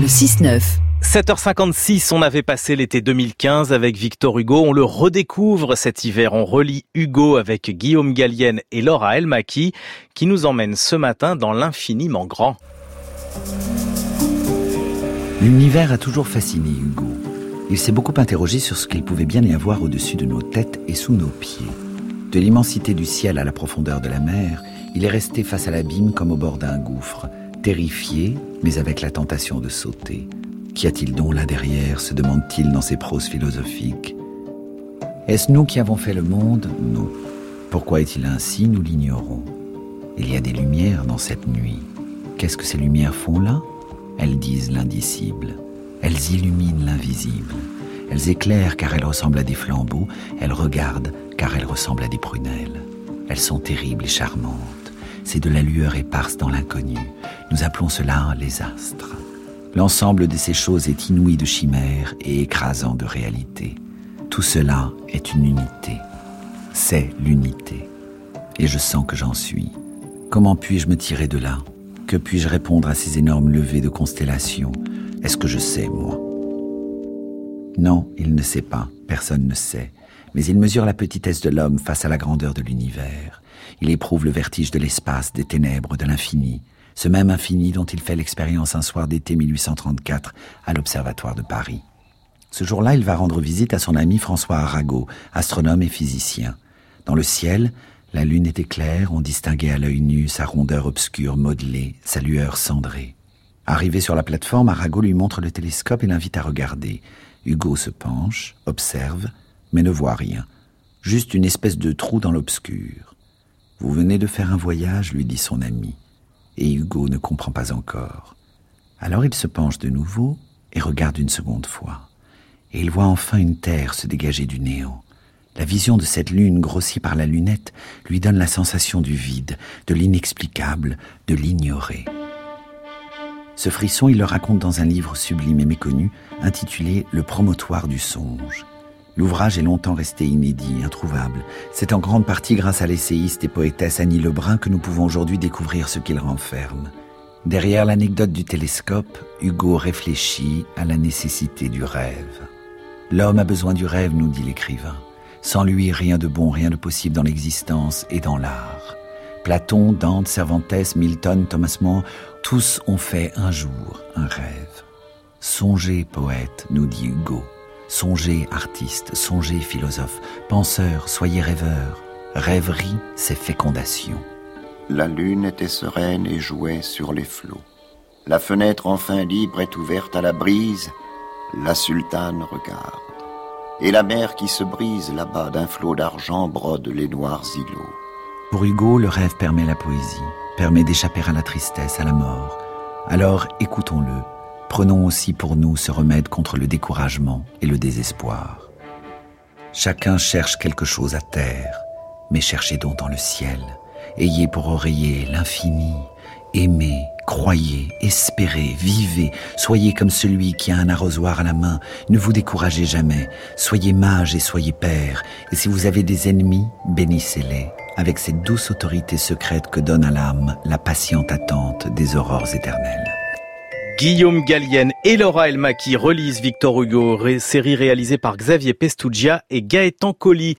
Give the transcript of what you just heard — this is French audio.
Le 6-9. 7h56, on avait passé l'été 2015 avec Victor Hugo. On le redécouvre cet hiver. On relit Hugo avec Guillaume Gallienne et Laura Elmaki qui nous emmènent ce matin dans l'infiniment grand. L'univers a toujours fasciné Hugo. Il s'est beaucoup interrogé sur ce qu'il pouvait bien y avoir au-dessus de nos têtes et sous nos pieds. De l'immensité du ciel à la profondeur de la mer, il est resté face à l'abîme comme au bord d'un gouffre, terrifié, mais avec la tentation de sauter. Qu'y a-t-il donc là derrière se demande-t-il dans ses proses philosophiques. Est-ce nous qui avons fait le monde? Non. Pourquoi est-il ainsi? Nous l'ignorons. Il y a des lumières dans cette nuit. Qu'est-ce que ces lumières font là? Elles disent l'indicible. Elles illuminent l'invisible. Elles éclairent car elles ressemblent à des flambeaux. Elles regardent car elles ressemblent à des prunelles. Elles sont terribles et charmantes. C'est de la lueur éparse dans l'inconnu. Nous appelons cela les astres. L'ensemble de ces choses est inouï de chimères et écrasant de réalité. Tout cela est une unité. C'est l'unité. Et je sens que j'en suis. Comment puis-je me tirer de là? Que puis-je répondre à ces énormes levées de constellations? Est-ce que je sais, moi? Non, il ne sait pas, personne ne sait. Mais il mesure la petitesse de l'homme face à la grandeur de l'univers. Il éprouve le vertige de l'espace, des ténèbres, de l'infini. Ce même infini dont il fait l'expérience un soir d'été 1834 à l'Observatoire de Paris. Ce jour-là, il va rendre visite à son ami François Arago, astronome et physicien. Dans le ciel, la lune était claire, on distinguait à l'œil nu sa rondeur obscure modelée, sa lueur cendrée. Arrivé sur la plateforme, Arago lui montre le télescope et l'invite à regarder. Hugo se penche, observe, mais ne voit rien. Juste une espèce de trou dans l'obscur. Vous venez de faire un voyage, lui dit son ami. Et Hugo ne comprend pas encore. Alors il se penche de nouveau et regarde une seconde fois. Et il voit enfin une terre se dégager du néant. La vision de cette lune grossie par la lunette lui donne la sensation du vide, de l'inexplicable, de l'ignoré. Ce frisson, il le raconte dans un livre sublime et méconnu, intitulé Le promotoire du songe. L'ouvrage est longtemps resté inédit, introuvable. C'est en grande partie grâce à l'essayiste et poétesse Annie Lebrun que nous pouvons aujourd'hui découvrir ce qu'il renferme. Derrière l'anecdote du télescope, Hugo réfléchit à la nécessité du rêve. L'homme a besoin du rêve, nous dit l'écrivain. Sans lui, rien de bon, rien de possible dans l'existence et dans l'art. Platon, Dante, Cervantes, Milton, Thomas More, tous ont fait un jour un rêve. Songez, poète, nous dit Hugo. Songez, artiste, songez, philosophe, penseur, soyez rêveur. Rêverie, c'est fécondation. La lune était sereine et jouait sur les flots. La fenêtre enfin libre est ouverte à la brise. La sultane regarde et la mer qui se brise là-bas d'un flot d'argent brode les noirs îlots. Pour Hugo, le rêve permet la poésie, permet d'échapper à la tristesse, à la mort. Alors écoutons-le, prenons aussi pour nous ce remède contre le découragement et le désespoir. Chacun cherche quelque chose à terre, mais cherchez donc dans le ciel. Ayez pour oreiller l'infini, aimez, Croyez, espérez, vivez, soyez comme celui qui a un arrosoir à la main, ne vous découragez jamais, soyez mage et soyez père, et si vous avez des ennemis, bénissez-les, avec cette douce autorité secrète que donne à l'âme la patiente attente des aurores éternelles. Guillaume Gallienne et Laura Elmaki relisent Victor Hugo, série réalisée par Xavier Pestugia et Gaëtan Colli.